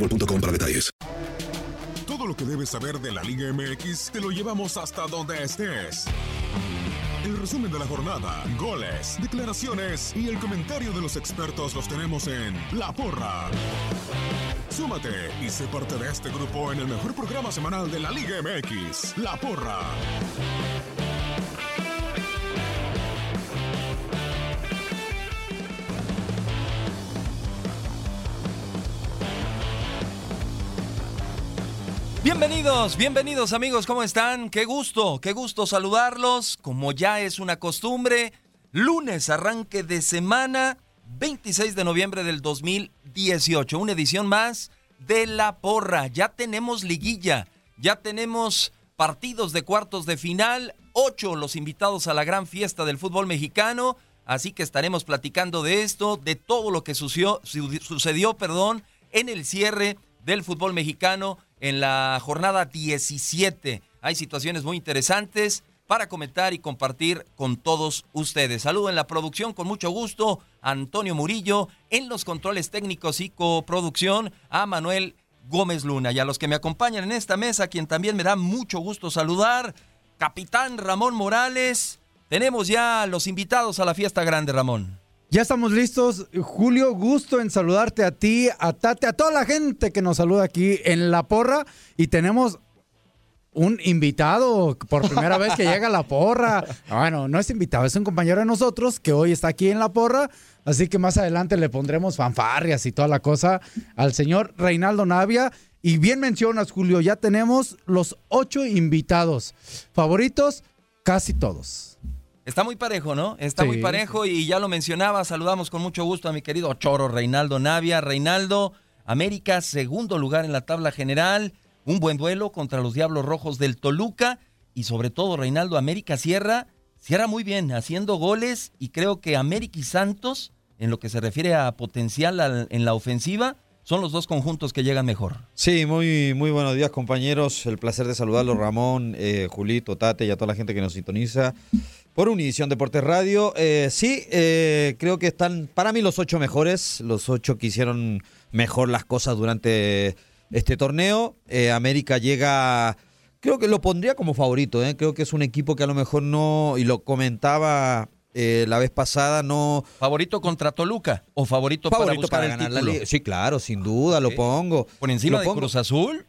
boostmobile.com para detalles. Todo lo que debes saber de la Liga MX te lo llevamos hasta donde estés. El resumen de la jornada, goles, declaraciones y el comentario de los expertos los tenemos en La Porra. Súmate y sé parte de este grupo en el mejor programa semanal de la Liga MX, La Porra. Bienvenidos, bienvenidos amigos, ¿cómo están? Qué gusto, qué gusto saludarlos. Como ya es una costumbre, lunes, arranque de semana, 26 de noviembre del 2018, una edición más de La Porra. Ya tenemos liguilla, ya tenemos partidos de cuartos de final, ocho los invitados a la gran fiesta del fútbol mexicano. Así que estaremos platicando de esto, de todo lo que sucedió, sucedió perdón, en el cierre del fútbol mexicano en la jornada 17. Hay situaciones muy interesantes para comentar y compartir con todos ustedes. Saludo en la producción con mucho gusto a Antonio Murillo, en los controles técnicos y coproducción a Manuel Gómez Luna y a los que me acompañan en esta mesa, quien también me da mucho gusto saludar, capitán Ramón Morales. Tenemos ya los invitados a la fiesta grande, Ramón. Ya estamos listos. Julio, gusto en saludarte a ti, a Tate, a toda la gente que nos saluda aquí en La Porra. Y tenemos un invitado por primera vez que llega a La Porra. Bueno, no es invitado, es un compañero de nosotros que hoy está aquí en La Porra. Así que más adelante le pondremos fanfarrias y toda la cosa al señor Reinaldo Navia. Y bien mencionas, Julio, ya tenemos los ocho invitados. Favoritos, casi todos. Está muy parejo, ¿no? Está Sí, muy parejo y ya lo mencionaba, saludamos con mucho gusto a mi querido Choro Reinaldo Navia. Reinaldo, América, segundo lugar en la tabla general, un buen duelo contra los Diablos Rojos del Toluca y sobre todo Reinaldo América cierra, cierra muy bien, haciendo goles y creo que América y Santos, en lo que se refiere a potencial al- en la ofensiva, son los dos conjuntos que llegan mejor. Sí, muy, muy buenos días compañeros. El placer de saludarlos, Ramón, eh, Julito, Tate y a toda la gente que nos sintoniza por Univisión Deportes Radio. Eh, sí, eh, creo que están para mí los ocho mejores, los ocho que hicieron mejor las cosas durante este torneo. Eh, América llega, creo que lo pondría como favorito. Creo que es un equipo que a lo mejor no, y lo comentaba eh, la vez pasada, no... ¿Favorito contra Toluca o favorito, para buscar para el ganar la título? liga. Sí, claro, sin duda, lo pongo. ¿Por encima Lo de pongo. Cruz Azul?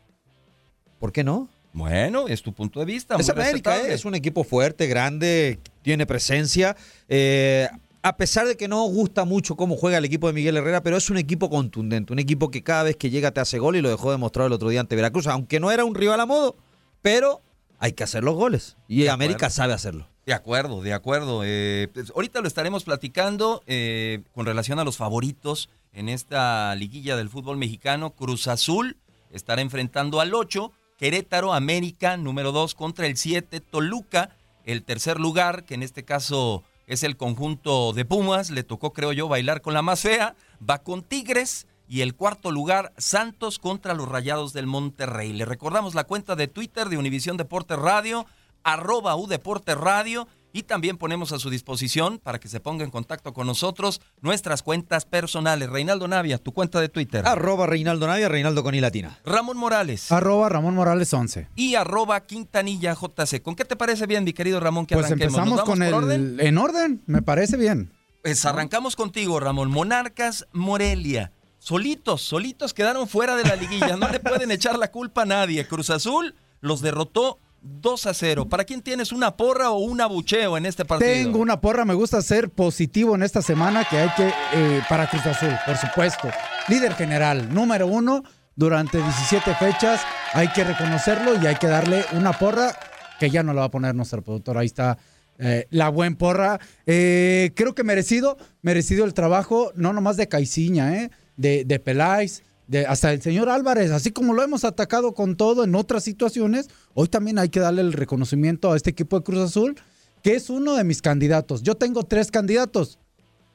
¿Por qué no? Bueno, es tu punto de vista. Es América. ¿eh? es un equipo fuerte, grande, tiene presencia. Eh, a pesar de que no gusta mucho cómo juega el equipo de Miguel Herrera, pero es un equipo contundente, un equipo que cada vez que llega te hace gol y lo dejó demostrado el otro día ante Veracruz, aunque no era un rival a modo, pero hay que hacer los goles y América sabe hacerlo. De acuerdo, de acuerdo. Eh, pues, ahorita lo estaremos platicando eh, con relación a los favoritos en esta liguilla del fútbol mexicano. Cruz Azul estará enfrentando al 8, Querétaro, América, número 2 contra el 7, Toluca, el tercer lugar, que en este caso es el conjunto de Pumas, le tocó creo yo bailar con la más va con Tigres y el cuarto lugar Santos contra los Rayados del Monterrey. Le recordamos la cuenta de Twitter de Univisión Deporte Radio, arroba Udeporte Radio y también ponemos a su disposición para que se ponga en contacto con nosotros nuestras cuentas personales. Reinaldo Navia, tu cuenta de Twitter. Arroba Reinaldo Navia, Reinaldo con I latina. Ramón Morales. Arroba Ramón Morales 11. Y arroba Quintanilla JC. ¿Con qué te parece bien, mi querido Ramón, que Pues arranquemos? empezamos ¿Nos vamos con el... orden? En orden, me parece bien. Pues arrancamos contigo, Ramón. Monarcas Morelia. Solitos, solitos quedaron fuera de la liguilla. No le pueden echar la culpa a nadie. Cruz Azul los derrotó 2 a 0. ¿Para quién tienes una porra o un abucheo en este partido? Tengo una porra, me gusta ser positivo en esta semana que hay que, eh, para Cruz Azul, por supuesto. Líder general, número uno, durante 17 fechas, hay que reconocerlo y hay que darle una porra que ya no la va a poner nuestro productor. Ahí está eh, la buen porra. Eh, creo que merecido, merecido el trabajo, no nomás de Caiciña, de, de Peláez, de, hasta el señor Álvarez, así como lo hemos atacado con todo en otras situaciones, hoy también hay que darle el reconocimiento a este equipo de Cruz Azul, que es uno de mis candidatos. Yo tengo tres candidatos.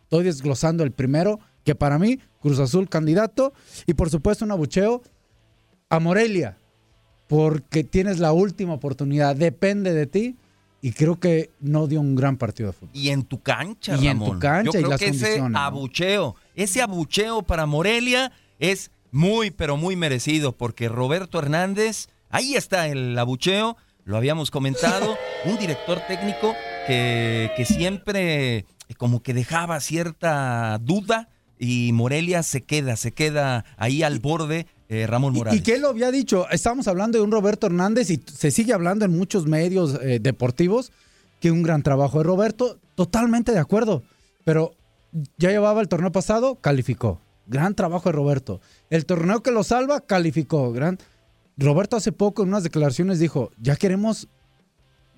Estoy desglosando el primero, que para mí, Cruz Azul candidato, y por supuesto un abucheo a Morelia, porque tienes la última oportunidad, depende de ti, y creo que no dio un gran partido de fútbol. Y en tu cancha, Y en tu cancha Yo y las que ese abucheo, ese abucheo para Morelia es muy, pero muy merecido, porque Roberto Hernández, ahí está el abucheo, lo habíamos comentado, un director técnico que, que siempre eh, como que dejaba cierta duda y Morelia se queda, se queda ahí al borde, eh, Ramón Morales. Y que lo había dicho, estamos hablando de un Roberto Hernández y se sigue hablando en muchos medios eh, deportivos que un gran trabajo de Roberto, totalmente de acuerdo, pero ya llevaba el torneo pasado, calificó. Gran trabajo de Roberto. El torneo que lo salva, calificó. Gran... Roberto hace poco en unas declaraciones dijo, ya queremos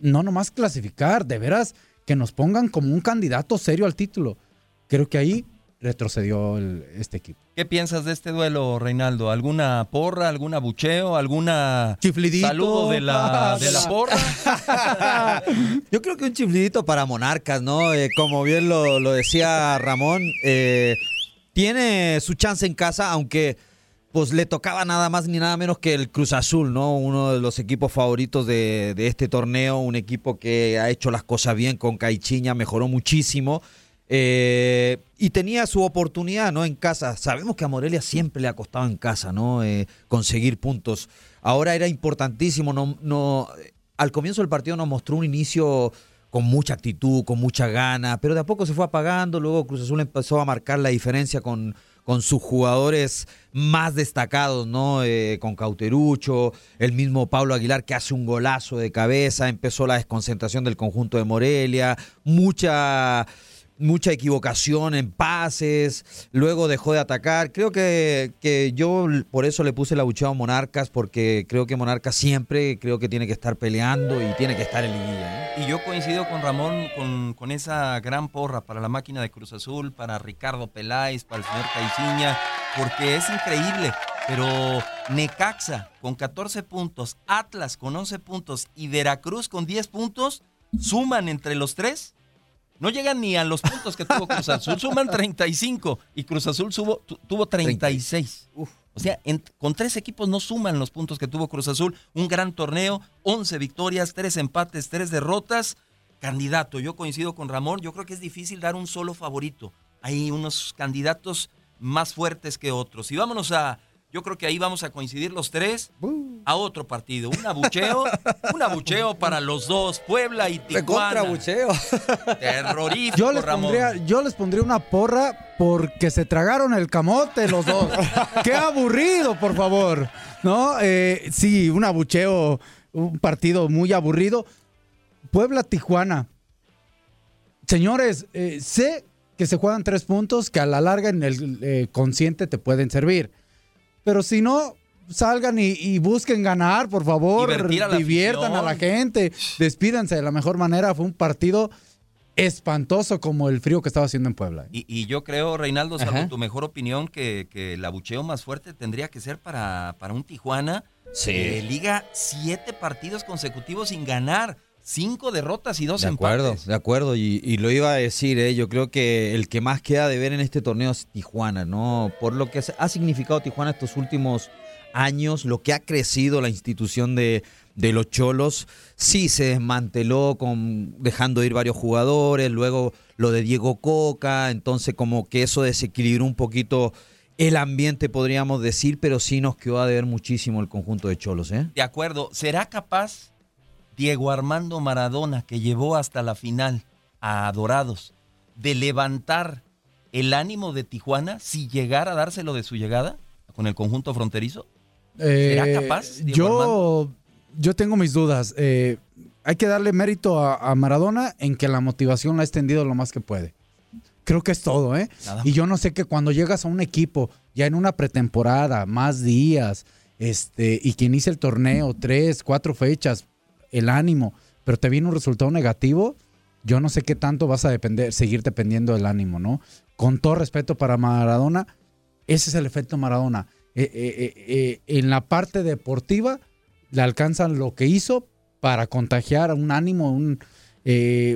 no nomás clasificar, de veras que nos pongan como un candidato serio al título. Creo que ahí retrocedió el- este equipo. ¿Qué piensas de este duelo, Reinaldo? ¿Alguna porra, algún abucheo, alguna Chiflidito. saludo de la, de la porra? Yo creo que un chiflidito para Monarcas, ¿no? Eh, como bien lo, lo decía Ramón, eh, tiene su chance en casa, aunque pues le tocaba nada más ni nada menos que el Cruz Azul, ¿no? Uno de los equipos favoritos de, este torneo, un equipo que ha hecho las cosas bien con Caichiña, mejoró muchísimo. eh, y tenía su oportunidad, ¿no? En casa. Sabemos que a Morelia siempre le ha costado en casa, ¿no? Eh, conseguir puntos. Ahora era importantísimo, no, no, al comienzo del partido nos mostró un inicio con mucha actitud, con mucha gana, pero de a poco se fue apagando, luego Cruz Azul empezó a marcar la diferencia con, con sus jugadores más destacados, ¿no? Eh, con Cauterucho, el mismo Pablo Aguilar que hace un golazo de cabeza, empezó la desconcentración del conjunto de Morelia, mucha mucha equivocación en pases, luego dejó de atacar. Creo que, que yo por eso le puse el abucheo a Monarcas, porque creo que Monarcas siempre creo que tiene que estar peleando y tiene que estar en liguilla. Y yo coincido con Ramón con, con esa gran porra para la máquina de Cruz Azul, para Ricardo Peláez, para el señor Caiciña, porque es increíble. Pero Necaxa con 14 puntos, Atlas con 11 puntos y Veracruz con 10 puntos, suman entre los tres. No llegan ni a los puntos que tuvo Cruz Azul, suman 35 y Cruz Azul subo- tu- tuvo 36. O sea, en- con tres equipos no suman los puntos que tuvo Cruz Azul. Un gran torneo, 11 victorias, 3 empates, 3 derrotas. Candidato, yo coincido con Ramón, yo creo que es difícil dar un solo favorito. Hay unos candidatos más fuertes que otros. Y vámonos a, yo creo que ahí vamos a coincidir los tres a otro partido. Un abucheo, un abucheo para los dos, Puebla y Tijuana. abucheo. Terrorífico, Yo les, Ramón. pondría, yo les pondría una porra porque se tragaron el camote los dos. Qué aburrido, por favor. ¿No? Eh, sí, un abucheo, un partido muy aburrido. Puebla-Tijuana. Señores, eh, sé que se juegan tres puntos que a la larga en el eh, consciente te pueden servir. Pero si no, salgan y, y busquen ganar, por favor. A diviertan a la gente. Despídanse de la mejor manera. Fue un partido espantoso como el frío que estaba haciendo en Puebla. Y, y yo creo, Reinaldo, salvo Ajá. tu mejor opinión, que, que el abucheo más fuerte tendría que ser para, para un Tijuana. Sí. que liga siete partidos consecutivos sin ganar, cinco derrotas y dos De acuerdo, empates. de acuerdo. Y, y lo iba a decir, ¿eh? yo creo que el que más queda de ver en este torneo es Tijuana, ¿no? Por lo que ha significado Tijuana estos últimos años, lo que ha crecido la institución de, de los Cholos. Sí, se desmanteló con dejando ir varios jugadores, luego lo de Diego Coca, entonces como que eso desequilibró un poquito el ambiente, podríamos decir, pero sí nos quedó a deber muchísimo el conjunto de Cholos, ¿eh? De acuerdo, ¿será capaz Diego Armando Maradona, que llevó hasta la final a Dorados, de levantar el ánimo de Tijuana si llegara a dárselo de su llegada con el conjunto fronterizo? ¿Será Eh, capaz, Diego Yo, yo tengo mis dudas. Eh, hay que darle mérito a, a Maradona en que la motivación la ha extendido lo más que puede. Creo que es todo, ¿eh? Nada Y yo no sé que cuando llegas a un equipo ya en una pretemporada, más días, este, y que inicia el torneo, tres, cuatro fechas, el ánimo, pero te viene un resultado negativo, yo no sé qué tanto vas a seguir dependiendo del ánimo, ¿no? Con todo respeto para Maradona, ese es el efecto Maradona. Eh, eh, eh, en la parte deportiva le alcanzan lo que hizo para contagiar un ánimo, un,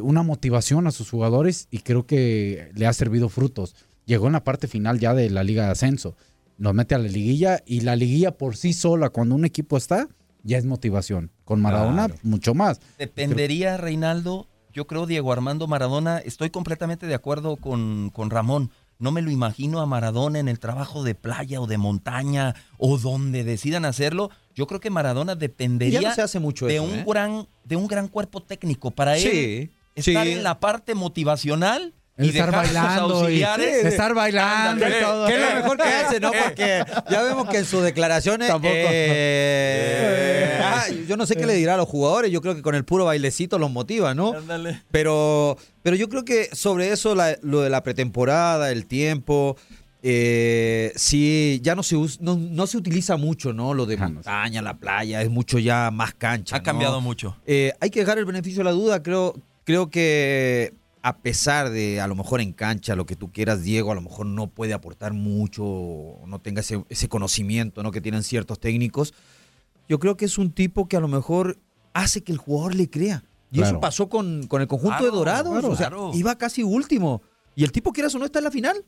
una motivación a sus jugadores y creo que le ha servido frutos. Llegó en la parte final ya de la Liga de Ascenso, nos mete a la liguilla y la liguilla por sí sola, cuando un equipo está, ya es motivación. Con Maradona, Claro. mucho más. Dependería, Reinaldo, yo creo Diego Armando Maradona, estoy completamente de acuerdo con, con Ramón. No me lo imagino a Maradona en el trabajo de playa o de montaña o donde decidan hacerlo. Yo creo que Maradona dependería Ya no se hace mucho de eso, un ¿eh? gran de un gran cuerpo técnico para él Sí, estar sí. en la parte motivacional y estar bailando y estar bailando y todo. Que es lo mejor que hace, ¿no? Porque ya vemos que en sus declaraciones. Tampoco. eh, ah, yo no sé qué le dirá a los jugadores. Yo creo que con el puro bailecito los motiva, ¿no? Ándale. Pero, pero yo creo que sobre eso, la- lo de la pretemporada, el tiempo. eh, sí, ya no se, no, no se utiliza mucho, ¿no? Lo de montaña, la playa, es mucho ya más cancha. Ha ¿no? cambiado mucho. Eh, hay que dejar el beneficio de la duda. Creo, creo que a pesar de a lo mejor en cancha, lo que tú quieras, Diego a lo mejor no puede aportar mucho, no tenga ese, ese conocimiento ¿no? que tienen ciertos técnicos. Yo creo que es un tipo que a lo mejor hace que el jugador le crea. Y Claro. eso pasó con, con el conjunto Claro, de Dorados. claro, o sea, claro. iba casi último. Y el tipo, quieras o no, está en la final.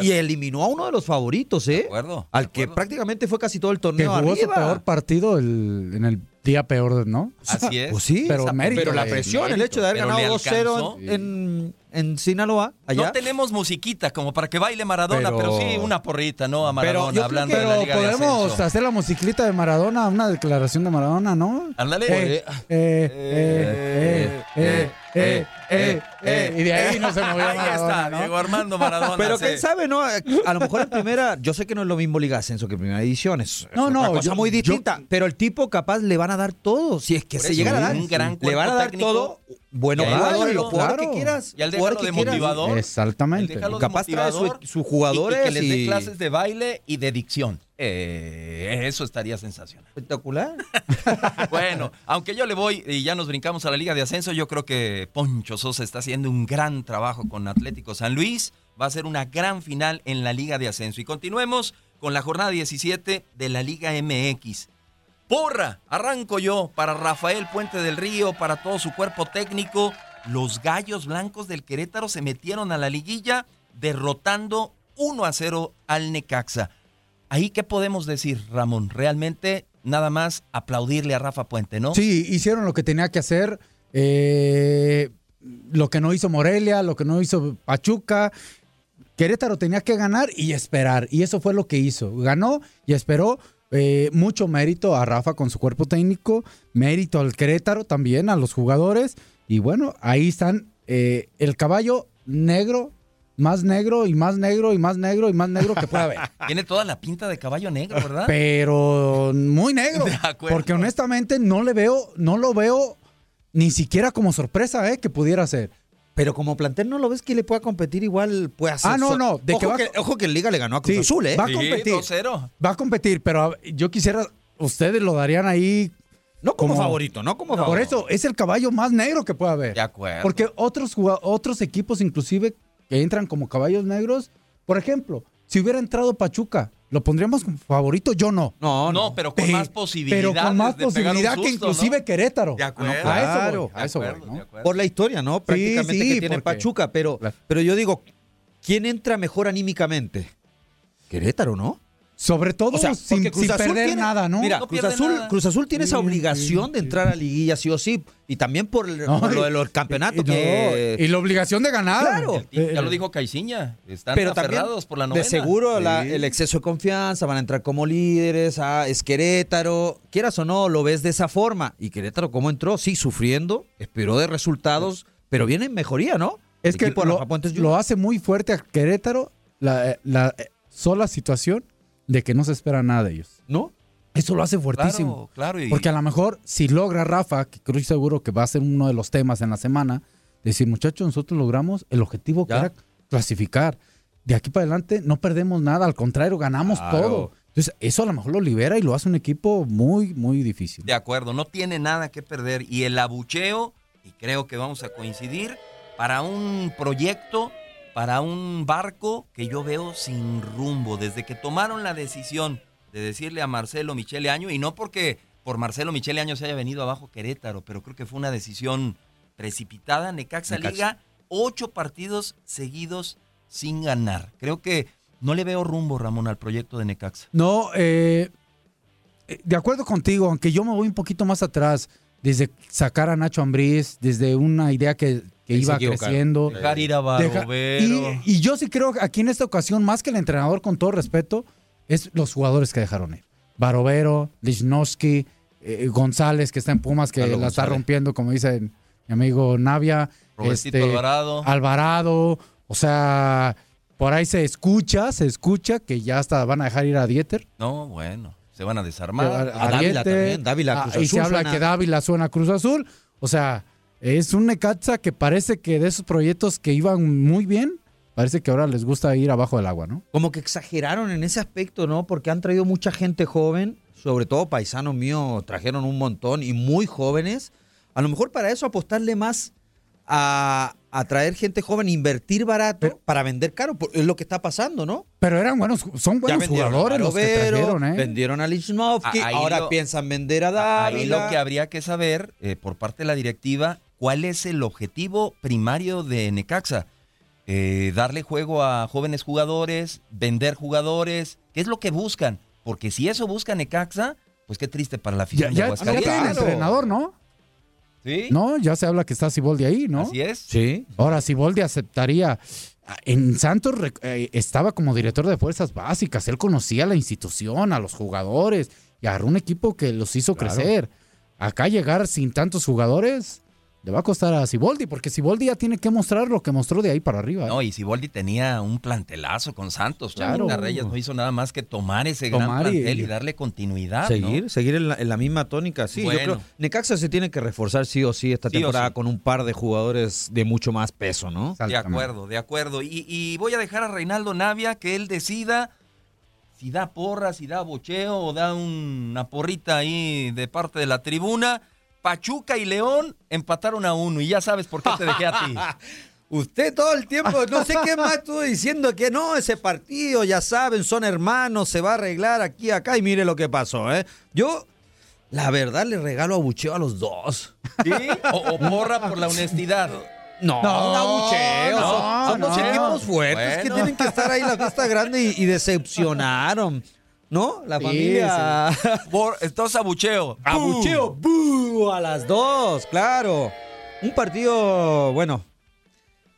Y eliminó a uno de los favoritos, ¿eh? De acuerdo, Al que prácticamente fue casi todo el Que torneo jugó su peor partido el- en el día peor, ¿no? Así es. Pues sí, Pero mérito pero la presión, el hecho de haber ganado 2-0 alcanzó. en, en, en Sinaloa, allá. No tenemos musiquita como para que baile Maradona, pero, Pero- sí una porrita, ¿no? A Maradona, hablando que- de la Pero Liga de podemos hacer la musiquita de Maradona, una declaración de Maradona, ¿no? Ándale. Eh, eh, eh, eh, eh, eh, eh, y de ahí no se movió Ahí Maradona, está, ¿no? Diego Armando Maradona. Pero sí. quién sabe, ¿no? A lo mejor en primera, yo sé que no es lo mismo Liga Ascenso que Primera Edición, es, No, es no, cosa yo- muy yo- distinta. pero el tipo capaz le van a dar todo, si es que Por se eso, llega a dar. un gran le van a dar técnico. todo, buenos jugadores, los jugadores claro. que quieras. Y al que de quieras. motivador. Exactamente. Capaz trae su- motivador sus jugadores y, y que les dé y- clases de baile y de dicción. Eh, eso estaría sensacional. Espectacular. Bueno, aunque yo le voy y ya nos brincamos a la Liga de Ascenso, yo creo que Poncho Sosa está haciendo un gran trabajo con Atlético San Luis. Va a ser una gran final en la Liga de Ascenso. Y continuemos con la jornada 17 de la Liga MX. Porra, arranco yo para Rafael Puente del Río, para todo su cuerpo técnico. Los Gallos Blancos del Querétaro se metieron a la liguilla derrotando 1 a 0 al Necaxa. Ahí, ¿qué podemos decir, Ramón? Realmente nada más aplaudirle a Rafa Puente, ¿no? Sí, hicieron lo que tenía que hacer. eh, lo que no hizo Morelia, lo que no hizo Pachuca. Querétaro tenía que ganar y esperar. Y eso fue lo que hizo. Ganó y esperó. Eh, mucho mérito a Rafa con su cuerpo técnico. Mérito al Querétaro también, a los jugadores. Y bueno, ahí están. eh, el caballo negro, más negro y más negro y más negro y más negro que pueda haber. Tiene toda la pinta de caballo negro, ¿verdad? pero muy negro. Porque honestamente no le veo, no lo veo ni siquiera como sorpresa, ¿eh? Que pudiera ser. Pero como plantel no lo ves que le pueda competir igual, puede hacer. Ah, no, no, de ojo, que va- que, ojo que en Liga le ganó a Cruz Sí, Azul, ¿eh? va a competir. 2-0. Va a competir, pero a- yo quisiera, ustedes lo darían ahí. No como, favorito, no como Por favorito. eso es el caballo más negro que puede haber. De acuerdo. Porque otros, otros equipos, inclusive, que entran como caballos negros, por ejemplo, si hubiera entrado Pachuca, ¿lo pondríamos como favorito? Yo no. No, No, pero con más posibilidades. Pero con más de posibilidad que inclusive ¿no? Querétaro. De acuerdo. A eso voy, Claro. a eso voy, acuerdo, ¿no? de acuerdo. Por la historia, ¿no? Prácticamente sí, que tiene porque- Pachuca, pero, pero yo digo, ¿quién entra mejor anímicamente? Querétaro, ¿no? Sobre todo O sea, sin, porque Cruz sin Azul perder tiene- nada, ¿no? Mira, No Cruz Azul, nada. Cruz Azul tiene esa obligación sí, de sí. entrar a liguilla sí o sí. Y también por, el- No, por lo del campeonato y, que... no, y la obligación de ganar. Claro. Eh, Ya lo dijo Caiciña. Están pero aferrados por la novena. de seguro, la- el exceso de confianza, van a entrar como líderes, ah, es Querétaro, quieras o no, lo ves de esa forma. Y Querétaro, ¿cómo entró? Sí, sufriendo, esperó de resultados, pero viene en mejoría, ¿no? Es El que lo, hace muy fuerte a Querétaro la, eh, la, eh, sola situación de que no se espera nada de ellos. ¿no? Eso lo hace fuertísimo. Claro, claro. Y, Porque a lo mejor, si logra Rafa, que creo seguro que va a ser uno de los temas en la semana, decir, muchachos, nosotros logramos el objetivo que Ya. era clasificar. De aquí para adelante no perdemos nada, al contrario, ganamos Claro. todo. Entonces, eso a lo mejor lo libera y lo hace un equipo muy, muy difícil. De acuerdo, no tiene nada que perder. Y el abucheo, y creo que vamos a coincidir, para un proyecto, para un barco que yo veo sin rumbo. Desde que tomaron la decisión de decirle a Marcelo Michele Año, y no porque por Marcelo Michele Año se haya venido abajo Querétaro, pero creo que fue una decisión precipitada. Necaxa, Necaxa. Liga, ocho partidos seguidos sin ganar. Creo que no le veo rumbo, Ramón, al proyecto de Necaxa. No, eh, eh, de acuerdo contigo, aunque yo me voy un poquito más atrás, desde sacar a Nacho Ambriz, desde una idea que, iba creciendo. Dejar ir a Barovero. y, y yo sí creo que aquí en esta ocasión, más que el entrenador, con todo respeto, es los jugadores que dejaron ir. Barovero, Lichnowsky, eh, González, que está en Pumas, que Carlos la está rompiendo, como dice mi amigo Navia. Robertito este, Alvarado. Alvarado. O sea, por ahí se escucha, se escucha que ya hasta van a dejar ir a Dieter. No, bueno, se van a desarmar. a, a Dávila también, Dávila, a- Cruz y se Azul habla suena. que Dávila suena a Cruz Azul. O sea, es un Necaxa que parece que de esos proyectos que iban muy bien, parece que ahora les gusta ir abajo del agua, ¿no? Como que exageraron en ese aspecto, ¿no? Porque han traído mucha gente joven, sobre todo paisanos míos, trajeron un montón y muy jóvenes. A lo mejor para eso apostarle más a, a traer gente joven, invertir barato para vender caro. por- Es lo que está pasando, ¿no? Pero eran buenos, son buenos jugadores los que trajeron, ¿eh? Vendieron a Lichnowsky, Ah, ahí ahora lo- piensan vender a Ahí Dávila. lo que habría que saber eh, por parte de la directiva, ¿cuál es el objetivo primario de Necaxa? Eh, darle juego a jóvenes jugadores, vender jugadores, ¿qué es lo que buscan? Porque si eso busca Necaxa, pues qué triste para la Ya, afición de ya, ya Aguascalientes. tienen claro. entrenador, ¿no? ¿Sí? No, ya se habla que está Siboldi ahí, ¿no? Así es. Sí. Ahora, Siboldi aceptaría. En Santos eh, estaba como director de fuerzas básicas. Él conocía la institución, a los jugadores y agarró un equipo que los hizo Claro. crecer. Acá llegar sin tantos jugadores le va a costar a Siboldi, porque Siboldi ya tiene que mostrar lo que mostró de ahí para arriba. ¿eh? No, y Siboldi tenía un plantelazo con Santos. Claro. Claro. Reyes no hizo nada más que tomar ese Tomar gran y- plantel y, darle continuidad. Seguir, ¿no? seguir en la, en la misma tónica, sí. Yo Bueno. creo Necaxa se tiene que reforzar sí o sí esta Sí temporada sí. con un par de jugadores de mucho más peso, ¿no? De acuerdo, de acuerdo. Y, y voy a dejar a Reinaldo Navia que él decida si da porra, si da bocheo o da una porrita ahí de parte de la tribuna. Pachuca y León empataron a uno y ya sabes por qué te dejé a ti. Usted todo el tiempo, no sé qué más estuvo diciendo que no, ese partido, ya saben, son hermanos, se va a arreglar aquí, acá y mire lo que pasó, ¿eh? Yo, la verdad, le regalo abucheo a los dos. ¿Sí? O, o porra por la honestidad. No, No, un abucheo. no, son son dos no. equipos fuertes que tienen que estar ahí la fiesta grande y, y decepcionaron, ¿no? La Sí, familia. Por, entonces abucheo. Abucheo, ¡bú! a las dos, claro. Un partido, bueno.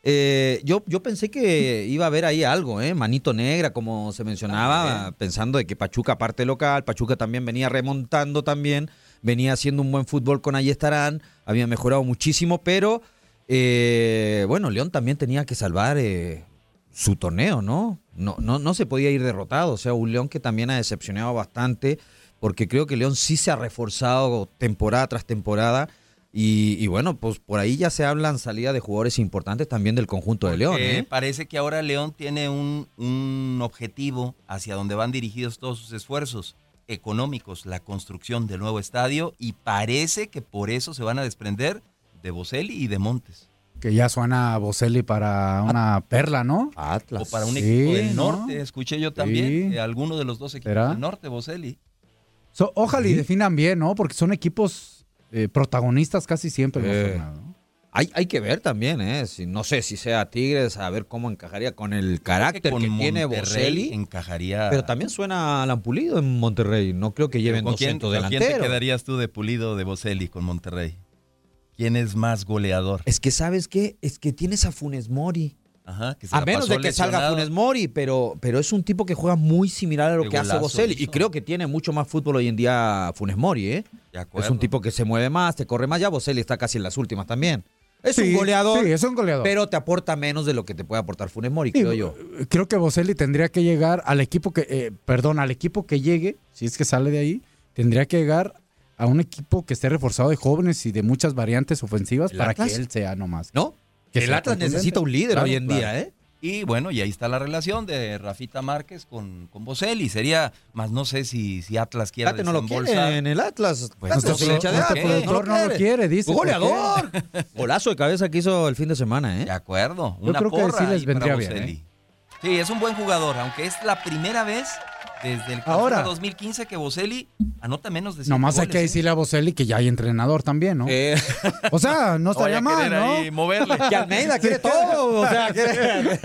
eh, yo, yo pensé que iba a haber ahí algo, ¿eh? Manito negra, como se mencionaba, pensando de que Pachuca, aparte local, Pachuca también venía remontando también, venía haciendo un buen fútbol con Ayestarán, había mejorado muchísimo, pero eh, bueno, León también tenía que salvar eh, su torneo, ¿no? No, no, no se podía ir derrotado. O sea, un León que también ha decepcionado bastante, porque creo que León sí se ha reforzado temporada tras temporada. Y, y bueno, pues por ahí ya se hablan salida de jugadores importantes también del conjunto de León. ¿eh? Parece que ahora León tiene un, un objetivo hacia donde van dirigidos todos sus esfuerzos económicos, la construcción del nuevo estadio, y parece que por eso se van a desprender de Boselli y de Montes. Que ya suena Boselli para una perla, ¿no? Atlas. O para un Sí, equipo del ¿no? norte, escuché yo también, Sí. que alguno de los dos equipos ¿Será? del norte, Boselli. So, ojalá y definan bien, ¿no? Porque son equipos eh, protagonistas casi siempre. Eh. Hay, hay que ver también, ¿eh? Si, no sé si sea Tigres, a ver cómo encajaría con el carácter que, tiene Boselli. encajaría. Pero también suena a Lampulido en Monterrey. No creo que lleven ¿Con quién, 200 con quién te delanteros. quedarías tú de pulido de Boselli con Monterrey? ¿Quién es más goleador? Es que, ¿sabes qué? Es que tienes a Funes Mori. Ajá, que se A menos de que salga. Funes Mori, pero, pero es un tipo que juega muy similar a lo Qué que hace Boselli. Y creo que tiene mucho más fútbol hoy en día Funes Mori, ¿eh? De acuerdo. Es un tipo que se mueve más, te corre más. Ya Boselli está casi en las últimas también. Es Sí, un goleador, Sí, es un goleador. pero te aporta menos de lo que te puede aportar Funes Mori, Sí, creo yo. Creo que Boselli tendría que llegar al equipo que, eh, perdón, al equipo que llegue, si es que sale de ahí, tendría que llegar a un equipo que esté reforzado de jóvenes y de muchas variantes ofensivas ¿El para Atlas? que él sea nomás. ¿No? Que el Atlas necesita un líder Claro, hoy en claro. día, ¿eh? Y bueno, y ahí está la relación de Rafita Márquez con, con Boselli. Sería, más no sé si, si Atlas quiere Fíjate, no lo quiere en el Atlas. Pues no se de no productor no lo quiere, dice. ¡Goleador! Golazo de cabeza que hizo el fin de semana, ¿eh? De acuerdo. Yo Una creo que sí les vendría bien, Boselli. ¿eh? Sí, es un buen jugador, aunque es la primera vez desde el Ahora. clausura 2015 que Boselli anota menos de siete Nomás hay goles, que ¿eh? decirle a Boselli que ya hay entrenador también, ¿no? Eh, O sea, no estaría mal, ¿no? ahí moverle. que Almeida quiere todo. O sea, quiere-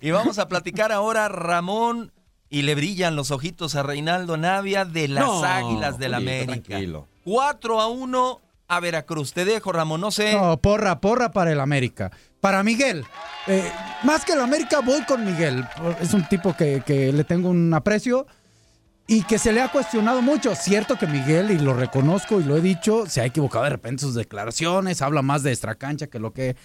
Y vamos a platicar ahora, Ramón, y le brillan los ojitos a Reinaldo Navia de las No, Águilas del América. tranquilo. 4 a 1 a Veracruz. Te dejo, Ramón, no sé. No, porra, porra para el América. Para Miguel. Eh, más que el América, voy con Miguel. Es un tipo que, que le tengo un aprecio y que se le ha cuestionado mucho. Cierto que Miguel, y lo reconozco y lo he dicho, se ha equivocado de repente en sus declaraciones, habla más de extracancha que lo que...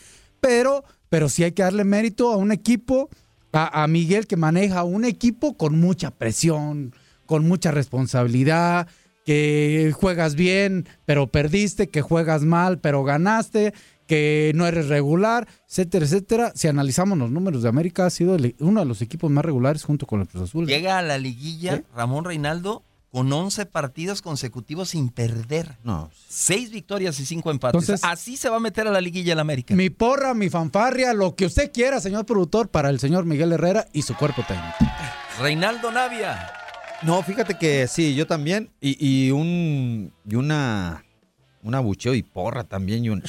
Pero, pero sí hay que darle mérito a un equipo, a, a Miguel que maneja un equipo con mucha presión, con mucha responsabilidad, que juegas bien, pero perdiste, que juegas mal, pero ganaste, que no eres regular, etcétera, etcétera. Si analizamos los números de América, ha sido el- uno de los equipos más regulares junto con el Cruz Azul. Llega a la liguilla ¿Sí? Ramón Reinaldo con 11 partidos consecutivos sin perder. No. Seis victorias y cinco empates. Entonces- Así se va a meter a la liguilla el América. Mi porra, mi fanfarria, lo que usted quiera, señor productor, para el señor Miguel Herrera y su cuerpo técnico. Reinaldo Navia. No, fíjate que sí, yo también. Y, y un y una un abucheo y porra también y un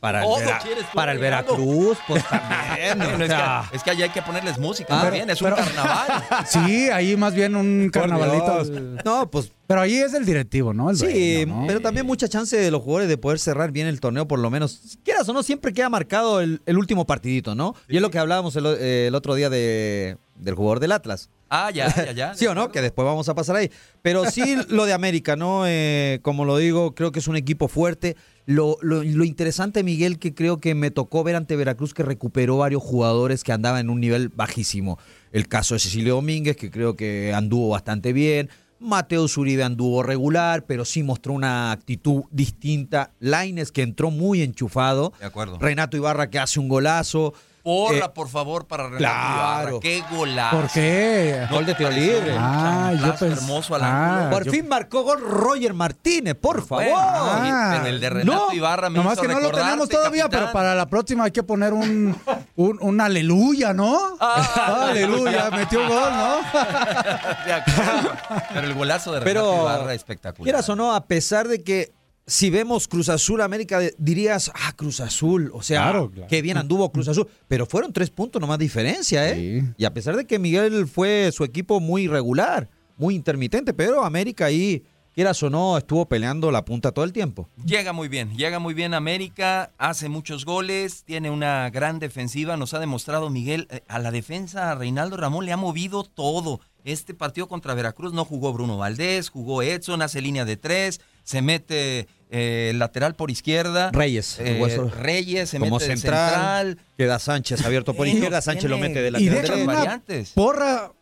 para el, Vera- para el. Veracruz, pues también. Es, que, es que allá hay que ponerles música. Ah, también, es un pero- carnaval. Sí, ahí más bien un carnavalito. No, pues Pero ahí es el directivo, ¿no? El sí, dueño, ¿no? pero también mucha chance de los jugadores de poder cerrar bien el torneo, por lo menos. Quieras o no, siempre queda marcado el, el último partidito, ¿no? Y es lo que hablábamos el, eh, el otro día de, del jugador del Atlas. Ah, ya, ya, ya. ¿Sí o no? Que después vamos a pasar ahí. Pero sí lo de América, ¿no? Eh, como lo digo, creo que es un equipo fuerte. Lo, lo- lo interesante, Miguel, que creo que me tocó ver ante Veracruz que recuperó varios jugadores que andaban en un nivel bajísimo. El caso de Cecilio Domínguez, que creo que anduvo bastante bien. Mateo Zuribe anduvo regular, pero sí mostró una actitud distinta. Laines, que entró muy enchufado. De acuerdo. Renato Ibarra, que hace un golazo. Porra, Eh, por favor, para Renato claro. Ibarra. Qué golazo. ¿Por qué? Gol de tiro libre. Ah, yo chanclazo pens- hermoso al Ah. Por yo- fin marcó gol Roger Martínez, por favor. Bueno, Ah, pero el de Renato no, Ibarra me Nomás hizo que no lo tenemos todavía, capitán. pero para la próxima hay que poner un, un, un aleluya, ¿no? Ah, aleluya, metió gol, ¿no? De acuerdo. Pero el golazo de Renato Pero, Ibarra espectacular. Quieras o no, a pesar de que si vemos Cruz Azul América, de- dirías, ah, Cruz Azul, o sea, Claro, claro. qué bien anduvo Cruz Azul, pero fueron tres puntos nomás diferencia, ¿eh? Sí. Y a pesar de que Miguel fue su equipo muy irregular, muy intermitente, pero América ahí, quieras o no, estuvo peleando la punta todo el tiempo. Llega muy bien, llega muy bien América, hace muchos goles, tiene una gran defensiva, nos ha demostrado Miguel, eh, a la defensa Reinaldo Ramón le ha movido todo. Este partido contra Veracruz no jugó Bruno Valdés, jugó Edson, hace línea de tres, se mete eh, lateral por izquierda. Reyes, eh, Reyes se como mete central, central. queda Sánchez abierto por izquierda, Sánchez lo mete de Y lateral deja variantes. porra,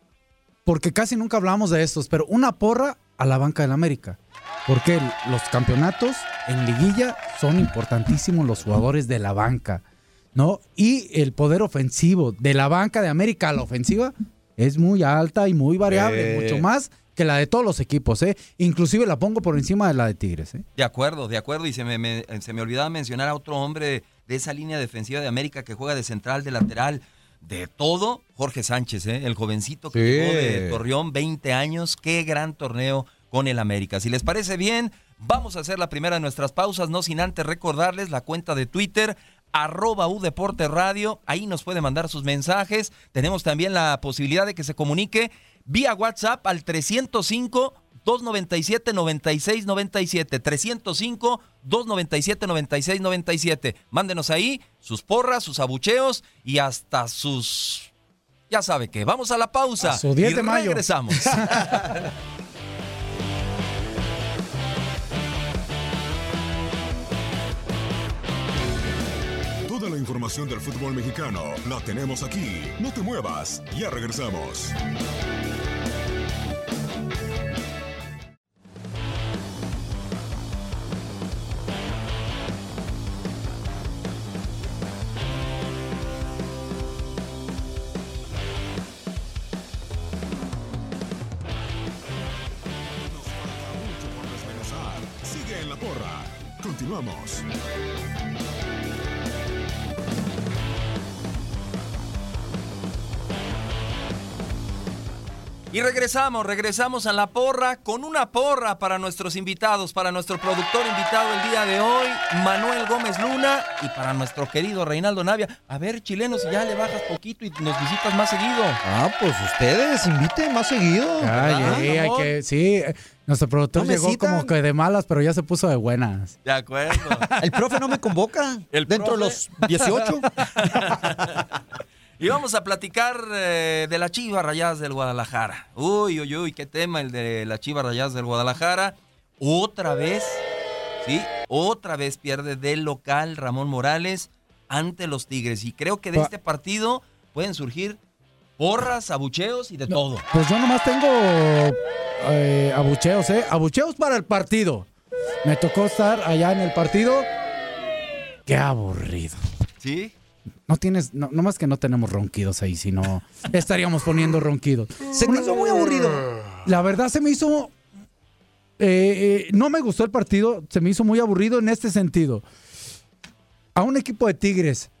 porque casi nunca hablamos de estos, pero una porra a la banca del América. Porque los campeonatos en liguilla son importantísimos los jugadores de la banca, ¿no? Y el poder ofensivo de la banca de América a la ofensiva es muy alta y muy variable, Eh. mucho más que la de todos los equipos, ¿eh? Inclusive la pongo por encima de la de Tigres, ¿eh? De acuerdo, de acuerdo. Y se me, me- se me olvidaba mencionar a otro hombre de esa línea defensiva de América que juega de central, de lateral, de todo. Jorge Sánchez, ¿eh? el jovencito que Sí. llegó de Torreón, 20 años. Qué gran torneo con el América. Si les parece bien, vamos a hacer la primera de nuestras pausas, no sin antes recordarles la cuenta de Twitter. Arroba U Deporte Radio, ahí nos puede mandar sus mensajes. Tenemos también la posibilidad de que se comunique vía WhatsApp al 305 297 9697 305 297 9697 Mándenos ahí sus porras, sus abucheos y hasta sus ya sabe que vamos a la pausa A su 10 y de mayo. regresamos. La información del fútbol mexicano la tenemos aquí. No te muevas, ya regresamos. Sigue en la porra. Continuamos. Y regresamos, regresamos a la porra con una porra para nuestros invitados, para nuestro productor invitado el día de hoy, Manuel Gómez Luna, y para nuestro querido Reinaldo Navia. A ver, chilenos, si ya le bajas poquito y nos visitas más seguido. Ah, pues ustedes inviten más seguido. Ay, Ah, ay, hay que, sí, nuestro productor ¿No llegó citan? como que de malas, pero ya se puso de buenas. De acuerdo. El profe no me convoca. El dentro de los 18. Y vamos a platicar eh, de las Chivas Rayadas del Guadalajara. Uy, uy, uy, qué tema el de las Chivas Rayadas del Guadalajara. Otra vez, sí, otra vez pierde del local Ramón Morales ante los Tigres. Y creo que de este partido pueden surgir porras, abucheos y de todo. Pues yo nomás tengo eh, abucheos, ¿eh? Abucheos para el partido. Me tocó estar allá en el partido. Qué aburrido. ¿Sí? No tienes, no, nomás que no tenemos ronquidos ahí, sino estaríamos poniendo ronquidos. Se me hizo muy aburrido. La verdad se me hizo. eh, eh, no me gustó el partido, se me hizo muy aburrido en este sentido. A un equipo de Tigres,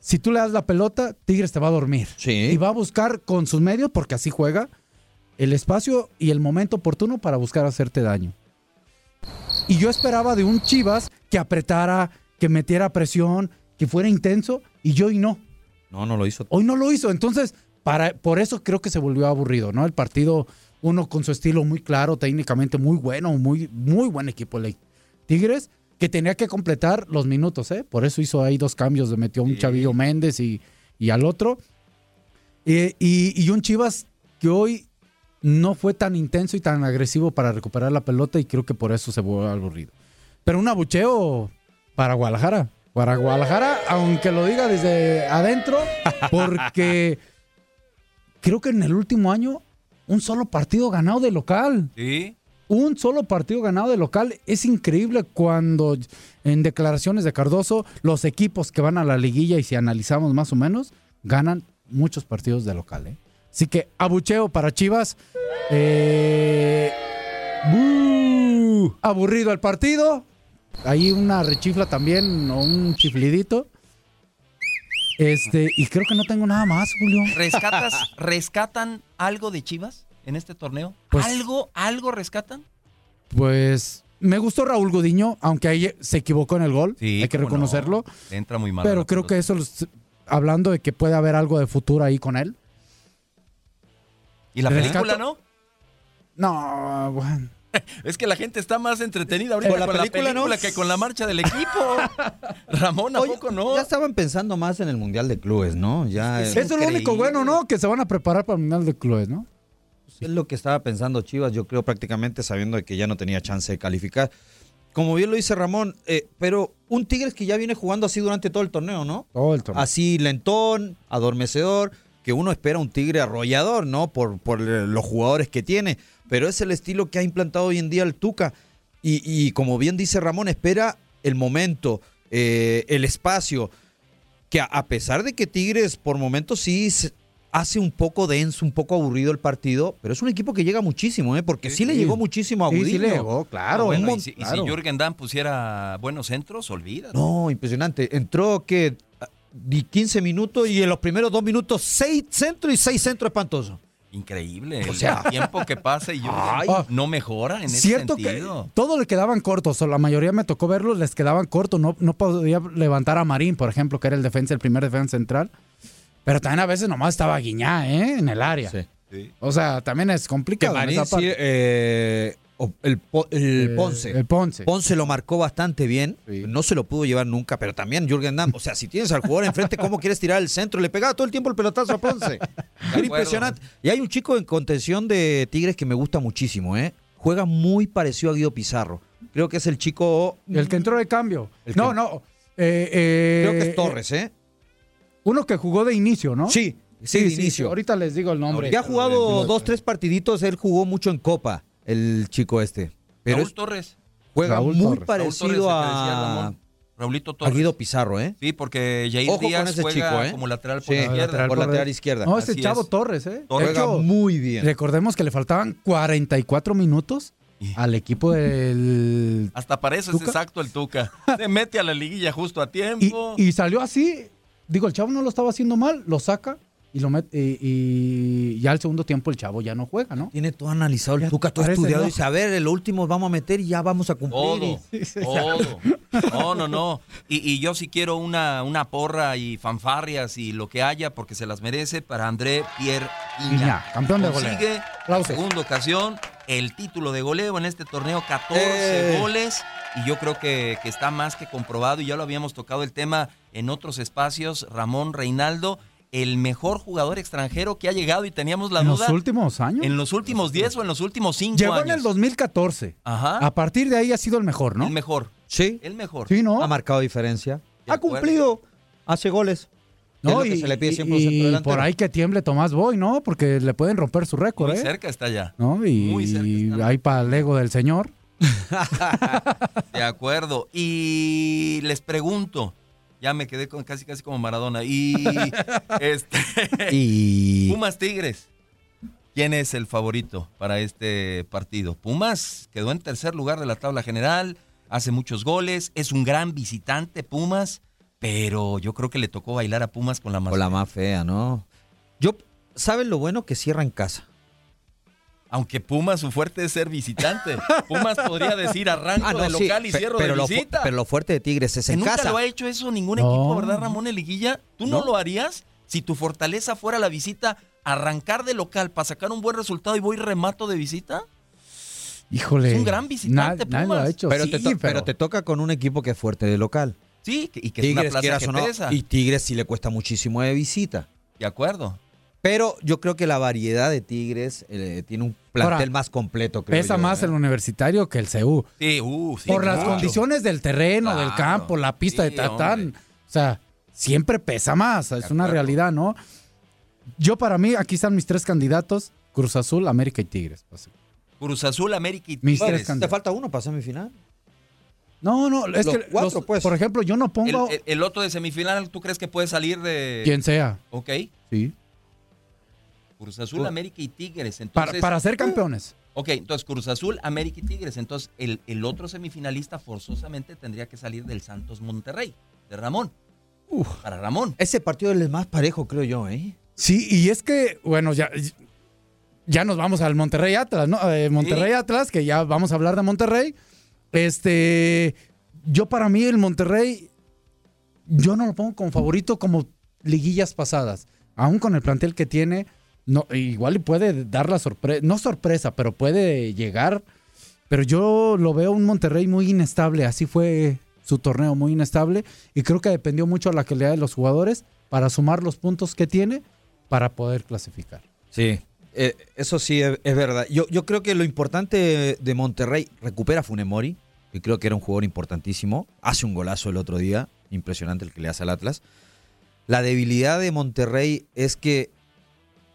si tú le das la pelota, Tigres te va a dormir. Sí. Y va a buscar con sus medios, porque así juega, el espacio y el momento oportuno para buscar hacerte daño. Y yo esperaba de un Chivas que apretara, que metiera presión, que fuera intenso, y yo y no. No, no lo hizo. Hoy no lo hizo, entonces para, por eso creo que se volvió aburrido, ¿no? El partido, uno con su estilo muy claro, técnicamente muy bueno, muy, muy buen equipo el Tigres, que tenía que completar los minutos, ¿eh? Por eso hizo ahí dos cambios, le metió un Chavillo Méndez y, y al otro. Eh, y, y un Chivas que hoy no fue tan intenso y tan agresivo para recuperar la pelota y creo que por eso se volvió aburrido. Pero un abucheo para Guadalajara. Para Guadalajara, aunque lo diga desde adentro, porque creo que en el último año un solo partido ganado de local. Sí. Un solo partido ganado de local. Es increíble cuando en declaraciones de Cardoso los equipos que van a la liguilla y si analizamos más o menos, ganan muchos partidos de local. ¿eh? Así que abucheo para Chivas. Eh, aburrido el partido. Ahí una rechifla también o un chiflidito. Este, y creo que no tengo nada más, Julio. ¿Rescatas, ¿Rescatan algo de Chivas en este torneo? Pues- ¿Algo, algo rescatan? Pues me gustó Raúl Gudiño, aunque ahí se equivocó en el gol, Sí, hay que no. reconocerlo. Entra muy mal. Pero creo que eso, los- hablando de que puede haber algo de futuro ahí con él. ¿Y la Rescato- película no? No, bueno. Es que la gente está más entretenida ahorita Con con la la película, película, ¿no? que con la marcha del equipo. Ramón, ¿a Oye, poco no? Ya estaban pensando más en el Mundial de Clubes, ¿no? Ya Es Eso es lo único bueno, ¿no? Que se van a preparar para el Mundial de Clubes, ¿no? es lo que estaba pensando Chivas, yo creo prácticamente sabiendo de que ya no tenía chance de calificar. Como bien lo dice Ramón, eh, pero un Tigres que ya viene jugando así durante todo el torneo, ¿no? Todo el torneo. Así lentón, adormecedor, que uno espera un Tigre arrollador, ¿no? Por, por eh, los jugadores que tiene, pero es el estilo que ha implantado hoy en día el Tuca. Y, y como bien dice Ramón, espera el momento, eh, el espacio, que a, a pesar de que Tigres por momentos sí se- hace un poco denso, un poco aburrido el partido, pero es un equipo que llega muchísimo, ¿eh? porque sí, le sí. llegó muchísimo a Sí, sí Gudiño. le llegó, claro. Bueno, y si, y si claro. Jürgen Damm pusiera buenos centros, olvida. No, impresionante. Entró que 15 minutos y en los primeros dos minutos seis centros y seis centros espantosos. Increíble. O el sea- tiempo que pasa y Jürgen Ay. no mejora en ese Cierto que sentido. todo le quedaban cortos, o la mayoría me tocó verlos, les quedaban cortos, no, no podía levantar a Marín, por ejemplo, que era el defensa, el primer defensa central, pero también a veces nomás estaba Guiñá, ¿eh? En el área. Sí. O sea, también es Que complicado. en Marín esa sí, parte. eh, el, Eh, Ponce. El Ponce. Ponce lo marcó bastante bien. Sí. No se lo pudo llevar nunca, pero también Jürgen Damm. O sea, si tienes al jugador enfrente, ¿cómo quieres tirar el centro? Le pegaba todo el tiempo el pelotazo a Ponce. Era impresionante. Y hay un chico en contención de Tigres que me gusta muchísimo, ¿eh? Juega muy parecido a Guido Pizarro. Creo que es el chico. El que entró de cambio. El no, que- no. eh, eh, Creo que es Torres, ¿eh? Uno que jugó de inicio, ¿no? Sí, sí, de inicio. Ahorita les digo el nombre. Ya ha jugado dos, tres partiditos. Él jugó mucho en Copa, el chico este. Pero Raúl es- Torres. juega Raúl muy Torres. Parecido a. Raulito a Torres. Guido Pizarro, ¿eh? Sí, porque Jair Ojo con Díaz ese juega chico, ¿eh? como lateral por Sí, la izquierda. lateral por lateral la- izquierda. No, ese chavo es. Torres, ¿eh? Torres. Juega hecho, muy bien. recordemos que le faltaban 44 minutos al equipo del... Hasta es ¿Tuca? exacto el Tuca. Se mete a la liguilla justo a Y, tiempo. y salió así. Digo, el chavo no lo estaba haciendo mal, lo saca y lo mete. Y, y ya al segundo tiempo el chavo ya no juega, ¿no? Tiene todo analizado el Tuca, todo estudiado. ¿no? Dice, a ver, el último vamos a meter y ya vamos a cumplir. Todo, todo. No, no, no. Y, y yo sí quiero una, una porra y fanfarrias y lo que haya porque se las merece para André Pierre. Guignac, campeón de goleo. Consigue, Aplausos. segunda ocasión, el título de goleo en este torneo, 14 Eh. goles. Y yo creo que, que está más que comprobado. Y ya lo habíamos tocado el tema en otros espacios. Ramón Reinaldo, el mejor jugador extranjero que ha llegado y teníamos la en duda los últimos años. en los últimos 10 o en los últimos 5 Llegó años. en el 2014. Ajá. A partir de ahí ha sido el mejor, ¿no? El mejor. Sí, El mejor. Sí, ¿no? ha marcado diferencia. De Ha acuerdo. cumplido, hace goles. No, es lo que se le pide y delantero. por ahí que tiemble Tomás Boy, ¿no? Porque le pueden romper su récord, Muy ¿eh? cerca está ya. ¿No? Y Muy cerca está. ahí para el ego del señor. De acuerdo. Y les pregunto, ya me quedé con, casi casi como Maradona. Y este Y Pumas Tigres. ¿Quién es el favorito para este partido? Pumas quedó en tercer lugar de la tabla general, hace muchos goles, es un gran visitante Pumas, pero yo creo que le tocó bailar a Pumas con la más con la más fea, ¿no? Yo, ¿saben lo bueno que cierra en casa? Aunque Pumas su fuerte es ser visitante. Pumas podría decir arranco Ah, no, de sí, local y cierro pero de lo visita. pero lo fuerte de Tigres es Que en nunca casa. lo ha hecho eso ningún No. equipo, ¿verdad, Ramón Eliguilla? ¿Tú no, No. lo harías? Si tu fortaleza fuera la visita, arrancar de local para sacar un buen resultado y voy remato de visita. Híjole. Es un gran visitante, lo ha Pumas. hecho. pero, sí, te to- pero te toca con un equipo que es fuerte de local. Sí, y que es una Tigres, plaza que pesa. y Tigres sí le cuesta muchísimo de visita. De acuerdo. Pero yo creo que la variedad de Tigres eh, tiene un plantel Ahora, más completo. creo Pesa yo, más ¿eh? el universitario que el CEU. Sí, uh, sí, Por las condiciones del terreno, del campo, la pista Sí, de Tatán. hombre. O sea, siempre pesa más. Es una realidad, ¿no? Yo, para mí, aquí están mis tres candidatos: Cruz Azul, América y Tigres. Cruz Azul, América y Mis Tigres. tres candidatos. Te falta uno para semifinal. No, no, es Los que, cuatro, los- pues. por ejemplo, yo no El, pongo el- el otro de semifinal, ¿tú crees que puede salir de...? quien sea. Ok. Sí. Cruz Azul, América y Tigres. Para, Entonces, para ser campeones. Ok, entonces Cruz Azul, América y Tigres. Entonces el, el otro semifinalista forzosamente tendría que salir del Santos Monterrey, de Ramón. Para Ramón. Ese partido es el más parejo, creo yo, ¿eh? Sí, y es que, bueno, ya, ya nos vamos al Monterrey Atlas, ¿no? Eh, Monterrey Sí. Atlas, que ya vamos a hablar de Monterrey. Este, yo para mí el Monterrey, yo no lo pongo como favorito como liguillas pasadas. Aún con el plantel que tiene, no, igual puede dar la sorpresa, no sorpresa, pero puede llegar. Pero yo lo veo un Monterrey muy inestable, así fue su torneo muy inestable y creo que dependió mucho de la calidad de los jugadores para sumar los puntos que tiene para poder clasificar. Sí. Eh, eso sí es, es verdad. Yo, yo creo que lo importante de Monterrey recupera a Funemori, que creo que era un jugador importantísimo. Hace un golazo el otro día, impresionante el que le hace al Atlas. La debilidad de Monterrey es que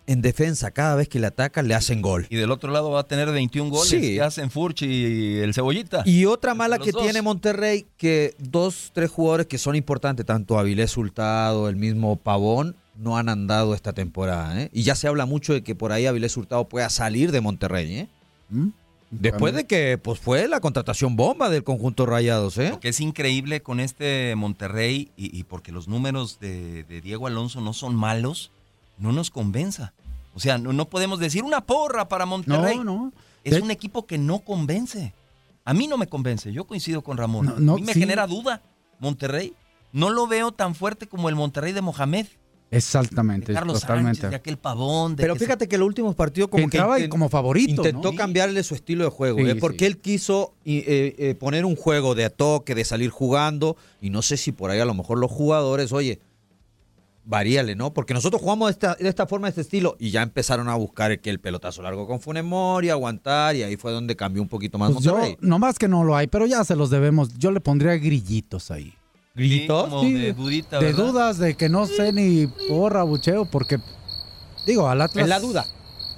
en defensa, cada vez que le atacan, le hacen gol. Y del otro lado va a tener 21 goles Sí. que hacen Furch y el Cebollita. Y otra mala que dos. tiene Monterrey, que dos, tres jugadores que son importantes, tanto Avilés Hurtado, el mismo Pavón, no han andado esta temporada. ¿eh? Y ya se habla mucho de que por ahí Avilés Hurtado pueda salir de Monterrey. ¿eh? ¿Mm? Después de que pues, fue la contratación bomba del conjunto Rayados. ¿eh? Que es increíble con este Monterrey y, y porque los números de, de Diego Alonso no son malos, no nos convenza. O sea, no, no podemos decir una porra para Monterrey. No, no. Es De- un equipo que no convence. A mí no me convence, yo coincido con Ramón. No, no, a mí me sí. genera duda. Monterrey, no lo veo tan fuerte como el Monterrey de Mohamed, Exactamente, de Carlos totalmente. Sánchez, de aquel pavón. De Pero que se- fíjate que los últimos partidos como que, como favorito, intentó ¿no? cambiarle su estilo de juego, Sí, ¿eh? porque sí. él quiso eh, eh, poner un juego de toque, de salir jugando, y no sé si por ahí a lo mejor los jugadores, oye, varíale, ¿no? Porque nosotros jugamos de esta, de esta forma, de este estilo, y ya empezaron a buscar que el pelotazo largo con Funes Mori, aguantar, y ahí fue donde cambió un poquito más Pues yo, Monterrey. nomás que no lo hay, pero ya se los debemos. Yo le pondría grillitos ahí. Sí, como Sí, de dudita, de ¿verdad? dudas, de que no sé ni porra, bucheo, porque, digo, al Atlas... En la duda.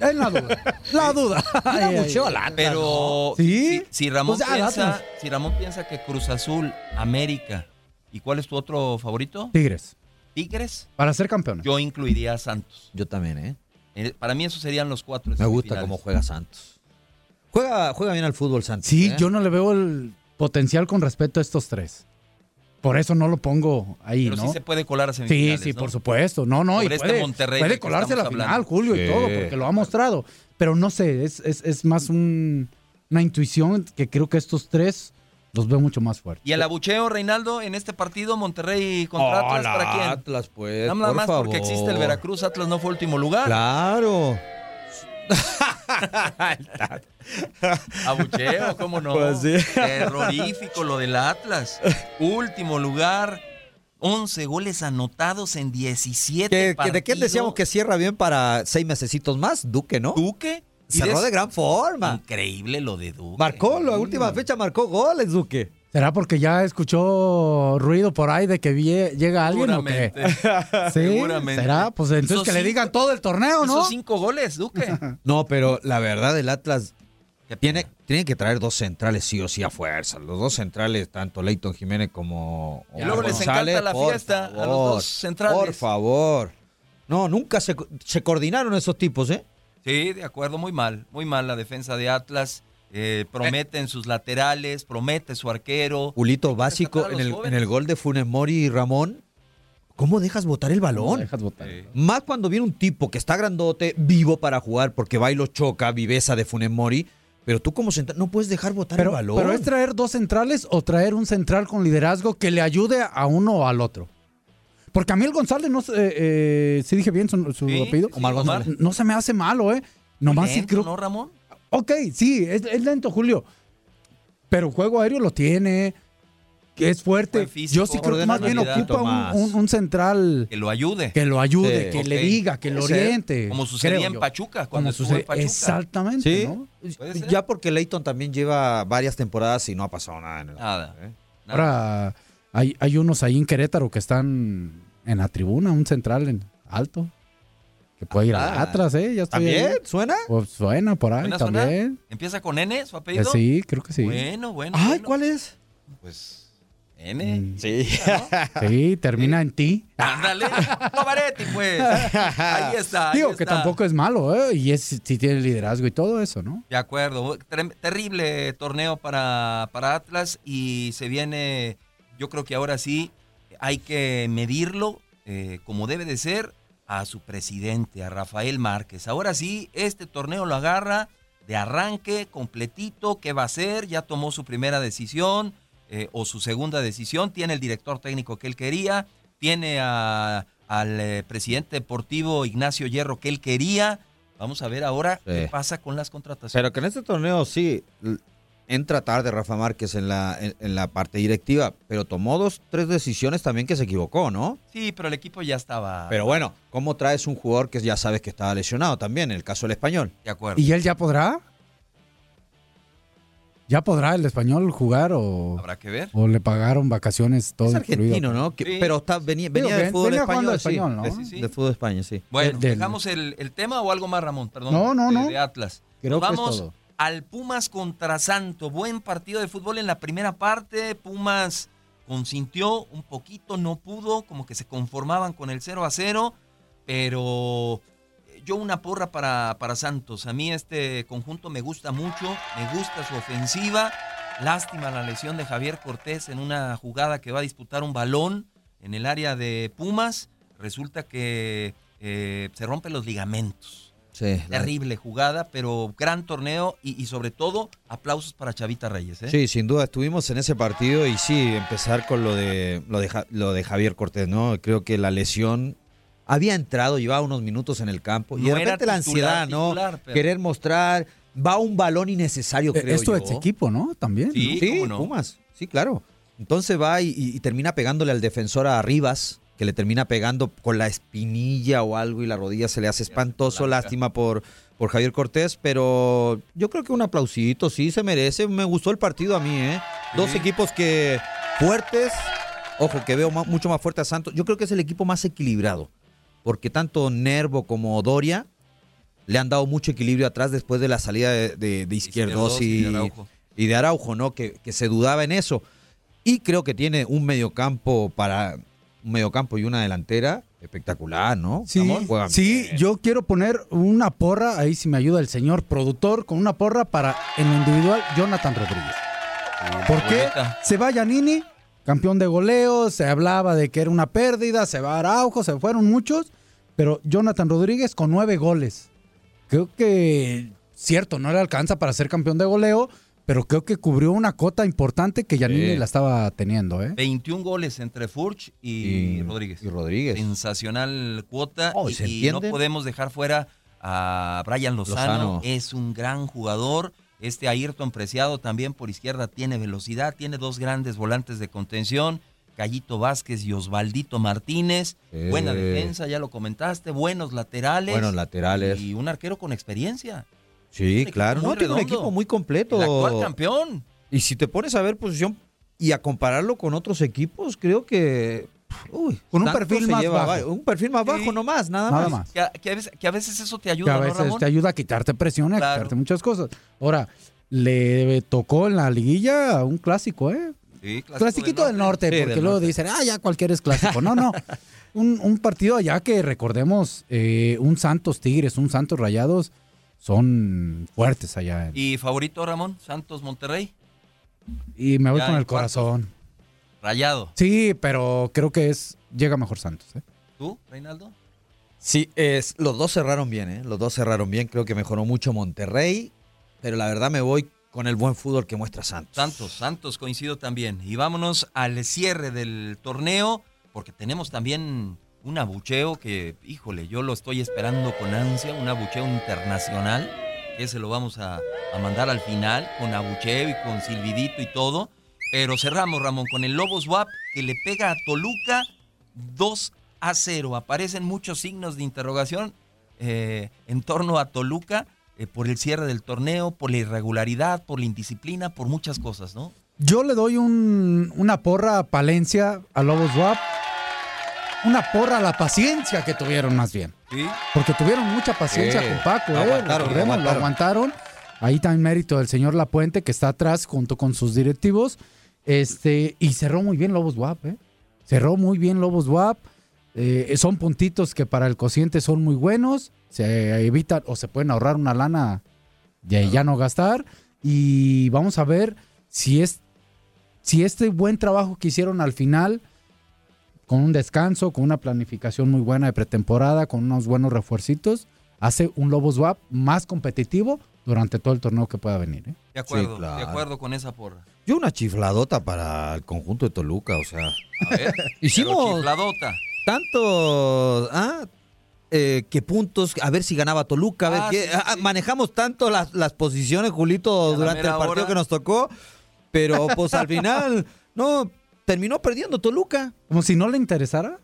En la duda. la duda. Ay, ay, ay. Pero ¿Sí? si, si Ramón Pues ya, piensa, si Ramón piensa que Cruz Azul, América, ¿y cuál es tu otro favorito? Tigres, Tigres. para ser campeones. Yo incluiría a Santos. Yo también, ¿eh? Eh, Para mí esos serían los cuatro. Me gusta cómo juega Santos. Juega, juega bien al fútbol Santos. Sí, ¿eh? yo no le veo el potencial con respecto a estos tres. Por eso no lo pongo ahí, Pero ¿no? sí se puede colar a Sí, semifinales, sí, ¿no? por supuesto. No, no, y Sobre este puede, Monterrey puede colarse a la final. Julio, y Sí. todo, porque lo ha mostrado. Pero no sé, es, es, es más un- una intuición que creo que estos tres los veo mucho más fuertes. Y el abucheo, Reinaldo, en este partido, Monterrey contra Atlas, Hola, ¿para quién? Atlas, pues, Nada por más porque favor. existe el Veracruz, Atlas no fue último lugar. Claro. Abucheo, ¿cómo no? Pues sí. Terrorífico lo del Atlas. Último lugar, 11 goles anotados en 17 ¿Qué- qué- ¿De quién decíamos que cierra bien para seis mesecitos más? Duque, ¿no? Duque. Cerró de gran forma. Increíble lo de Duque. Marcó, la última fecha marcó goles, Duque. ¿Será porque ya escuchó ruido por ahí de que llega alguien o qué? Seguramente. Sí, Seguramente. ¿será? Pues entonces que le digan todo el torneo, ¿no? Hizo cinco goles, Duque. No, pero la verdad, el Atlas tiene, tiene que traer dos centrales sí o sí a fuerza. Los dos centrales, tanto Leighton Jiménez como Y luego les encanta la por fiesta a los favor, dos centrales. Por favor. No, nunca se, se coordinaron esos tipos, ¿eh? Sí, de acuerdo, muy mal, muy mal la defensa de Atlas. Eh, prometen sus laterales, promete su arquero. Julito, básico, en el, en el gol de Funes Mori y Ramón, ¿cómo dejas botar el balón? Dejas botar. Más cuando viene un tipo que está grandote, vivo para jugar, porque va y lo choca, viveza de Funes Mori, pero tú como central no puedes dejar botar Pero, el balón. pero es traer dos centrales o traer un central con liderazgo que le ayude a uno o al otro. Porque a mí el González, no sé, eh, eh, ¿sí dije bien su, su Sí, apellido? sí, Omar González. No se me hace malo, ¿eh? Nomás sí Lento, creo... ¿no, Ramón? Ok, sí, es, es lento, Julio. Pero juego aéreo lo tiene, que es fuerte. Buen físico, Yo sí creo que más bien ordenabilidad. ocupa un, un- un central Que lo ayude. que lo ayude, Sí. que Ok. le diga, que lo oriente. Como sucedía creo en yo. Pachuca, Como cuando estuvo sucede- en Pachuca. Exactamente, Sí, ¿no? Puede ser. ya porque Leighton también lleva varias temporadas y no ha pasado nada en el Nada. ¿eh? nada. Ahora hay, hay unos ahí en Querétaro que están en la tribuna, un central en alto, que puede ir Ah. a atrás, ¿eh? Ya estoy ¿También? ahí. ¿Suena? Pues suena por ahí ¿Suena, suena? también. ¿Empieza con N su Eh, apellido? sí, creo que sí. Bueno, bueno. Ay, bueno. ¿cuál es? Pues N. Mm, Sí. Sí, termina en ti. Ándale. Novaretti, pues. Ahí está. ahí Digo que está. tampoco es malo, ¿eh? Y es si tiene liderazgo y todo eso, ¿no? De acuerdo. Terrible torneo para, para Atlas y se viene, yo creo que ahora sí hay que medirlo eh, como debe de ser a su presidente, a Rafael Márquez. Ahora sí, este torneo lo agarra de arranque, completito, ¿qué va a hacer? Ya tomó su primera decisión eh, o su segunda decisión, tiene el director técnico que él quería, tiene a- al eh, presidente deportivo Ignacio Hierro que él quería. Vamos a ver ahora qué pasa con las contrataciones. Pero que en este torneo sí entra tarde Rafa Márquez en la, en, en la parte directiva, pero tomó dos, tres decisiones también que se equivocó, ¿no? Sí, pero el equipo ya estaba Pero bueno, ¿cómo traes un jugador que ya sabes que estaba lesionado también? En el caso del español. de acuerdo. ¿Y él ya podrá? ¿Ya podrá el español jugar o, Habrá que ver. o le pagaron vacaciones todo Es incluido? argentino, ¿no? Que- Sí. Pero está, venía, Digo, venía del ven- fútbol venía español. jugando al sí. español, ¿no? De- Sí, sí. Del fútbol de España, sí. Bueno, del- ¿dejamos el, el tema o algo más, Ramón? Perdón. No, no, de- no. De Atlas. Creo Nos que es vamos todo. Al Pumas contra Santo. Buen partido de fútbol en la primera parte. Pumas consintió un poquito, no pudo, como que se conformaban con el 0 a 0, pero eh, yo una porra para, para Santos. A mí este conjunto me gusta mucho, me gusta su ofensiva. Lástima la lesión de Javier Cortés en una jugada que va a disputar un balón en el área de Pumas. Resulta que eh, se rompen los ligamentos. Sí, la- Terrible jugada, pero gran torneo y, y sobre todo aplausos para Chavita Reyes. ¿eh? Sí, sin duda estuvimos en ese partido y sí, empezar con lo de lo de, Ja- lo de Javier Cortés, ¿no? Creo que la lesión había entrado, llevaba unos minutos en el campo y No de repente la titular, ansiedad, ¿no? titular, pero- Querer mostrar, va un balón innecesario, Eh, creo Es tu yo. ex equipo, ¿no? También. Sí, ¿no? Sí, cómo no. Pumas, sí, claro. Entonces va y termina pegándole al defensor a Rivas, que le termina pegando con la espinilla o algo y la rodilla se le hace espantoso. Lástima por, por Javier Cortés, pero yo creo que un aplausito sí se merece. Me gustó el partido a mí, ¿eh? Dos equipos que fuertes. Ojo, que veo mucho más fuerte a Santos. Yo creo que es el equipo más equilibrado, porque tanto Nervo como Doria le han dado mucho equilibrio atrás después de la salida de, de, de Izquierdos Izquierdos y y, de Araujo. y de Araujo, ¿no? Que, que se dudaba en eso. Y creo que tiene un mediocampo para un mediocampo y una delantera espectacular, ¿no? Sí, sí, yo quiero poner una porra, ahí si me ayuda el señor productor, con una porra para, en lo individual, Jonathan Rodríguez. ¿Por qué? Bonita. Se va Yanini, campeón de goleo, se hablaba de que era una pérdida, se va Araujo, se fueron muchos, pero Jonathan Rodríguez con nueve goles. Creo que, cierto, no le alcanza para ser campeón de goleo, pero creo que cubrió una cota importante que Yanini Sí. la estaba teniendo, ¿eh? 21 goles entre Furch y, Rodríguez. Y Rodríguez. Sensacional cuota. Oh, y, ¿se y no podemos dejar fuera a Brian Lozano. Lozano. Es un gran jugador. Este Ayrton Preciado también por izquierda tiene velocidad. Tiene dos grandes volantes de contención. Callito Vázquez y Osvaldito Martínez. Buena defensa, ya lo comentaste. Buenos laterales. Buenos laterales. Y un arquero con experiencia. Sí, claro. No, tiene un equipo muy completo. El actual campeón. Y si te pones a ver posición y a compararlo con otros equipos, creo que. uy, Con un perfil más lleva bajo. Un perfil más bajo Sí. nomás, nada, Nada más. más. Que a, que a veces, que a veces eso te que ayuda, a ¿no, veces Ramón? te ayuda a quitarte presión, a Claro. quitarte muchas cosas. Ahora, le tocó en la liguilla un clásico, ¿eh? Sí, clásico Clasiquito del norte, Sí, porque del luego norte. dicen, ah, ya cualquiera es clásico. No, no. un, un partido allá que recordemos, eh, un Santos Tigres, un Santos Rayados, son fuertes allá. Y, ¿Y favorito, Ramón? ¿Santos Monterrey? me voy ya con en el corazón. Rayado. Sí, pero creo que es llega mejor Santos. ¿eh? ¿Tú, Reinaldo? Sí, es, los dos cerraron bien, ¿eh? Los dos cerraron bien. Creo que mejoró mucho Monterrey. Pero la verdad me voy con el buen fútbol que muestra Santos. Santos, Santos coincido también. Y vámonos al cierre del torneo, porque tenemos también un abucheo que, híjole, yo lo estoy esperando con ansia, un abucheo internacional, que se lo vamos a, mandar al final, con abucheo y con silbidito y todo. Pero cerramos, Ramón, con el Lobos WAP que le pega a Toluca 2 a 0. Aparecen muchos signos de interrogación eh, en torno a Toluca eh, por el cierre del torneo, por la irregularidad, por la indisciplina, por muchas cosas, ¿no? Yo le doy un- una porra a Palencia, a Lobos WAP. Una porra a la paciencia que tuvieron más bien. Sí. Porque tuvieron mucha paciencia con Paco, ¿eh? Aguantaron, lo aguantaron. aguantaron. Ahí también mérito del señor Lapuente, que está atrás junto con sus directivos. Este, y cerró muy bien Lobos WAP, ¿eh? Cerró muy bien Lobos WAP. Eh, son puntitos que para el cociente son muy buenos. Se evitan o se pueden ahorrar una lana de ya no gastar. Y vamos a ver si es si este buen trabajo que hicieron al final, con un descanso, con una planificación muy buena de pretemporada, con unos buenos refuercitos, hace un Lobos WAP más competitivo durante todo el torneo que pueda venir. ¿eh? De acuerdo, claro. de acuerdo con esa porra. Yo una chifladota para el conjunto de Toluca, o sea. A ver, Hicimos- chifladota. tanto ah, eh, que puntos, a ver si ganaba Toluca, a ver Ah, qué- sí, ah, sí. manejamos tanto las, las posiciones, Julito, durante el partido hora- que nos tocó, pero pues al final, no, terminó perdiendo Toluca. Como si no le interesara,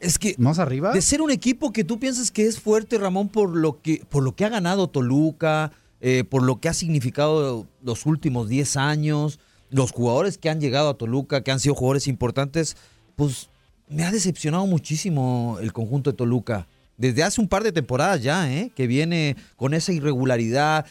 Es que más arriba. de ser un equipo que tú piensas que es fuerte, Ramón, por lo que, por lo que ha ganado Toluca, eh, por lo que ha significado los últimos 10 años, los jugadores que han llegado a Toluca, que han sido jugadores importantes, pues me ha decepcionado muchísimo el conjunto de Toluca. Desde hace un par de temporadas ya, ¿eh? que viene con esa irregularidad.